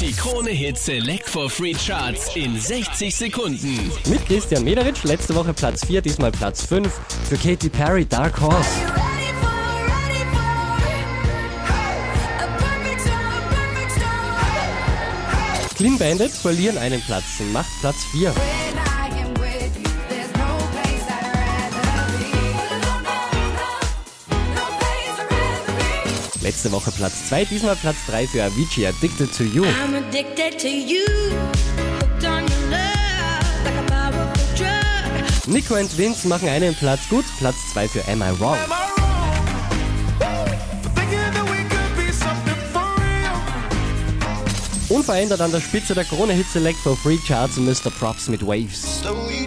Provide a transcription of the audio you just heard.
Die Krone Hit Select for Free Charts in 60 Sekunden. Mit Christian Mederitsch, letzte Woche Platz 4, diesmal Platz 5. Für Katy Perry, Dark Horse. Clean Bandits verlieren einen Platz und macht Platz 4. Letzte Woche Platz 2, diesmal Platz 3 für Avicii, Addicted to You. I'm addicted to you. Love like. Nico und Vince machen einen Platz gut, Platz 2 für Am I Wrong. Am I? Unverändert an der Spitze der Krone Hit Select for Free Charts Mr. Props mit Waves. Slowly